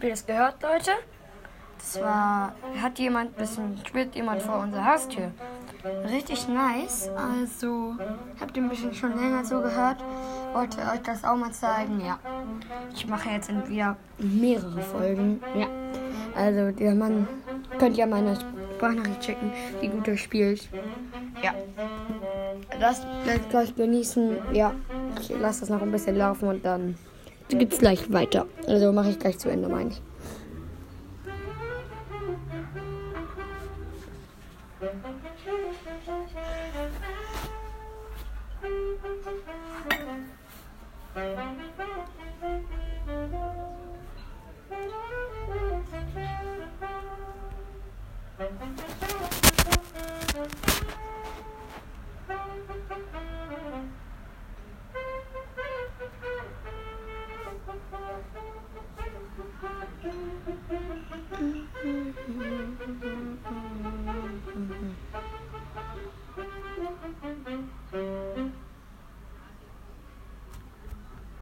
Habt das gehört, Leute? Das war, hat jemand, bisschen, spielt jemand vor unserer Haustür. Richtig nice. Also, habt ihr ein bisschen schon länger so gehört? Wollte euch das auch mal zeigen, ja. Ich mache jetzt wieder mehrere Folgen, ja. Also, der Mann, könnt ihr meine Sprachnachricht schicken, wie gut er spielt. Ja. Das bleibt gleich genießen, ja. Ich lasse das noch ein bisschen laufen und dann geht's gleich weiter. Also mache ich gleich zu Ende, meine ich.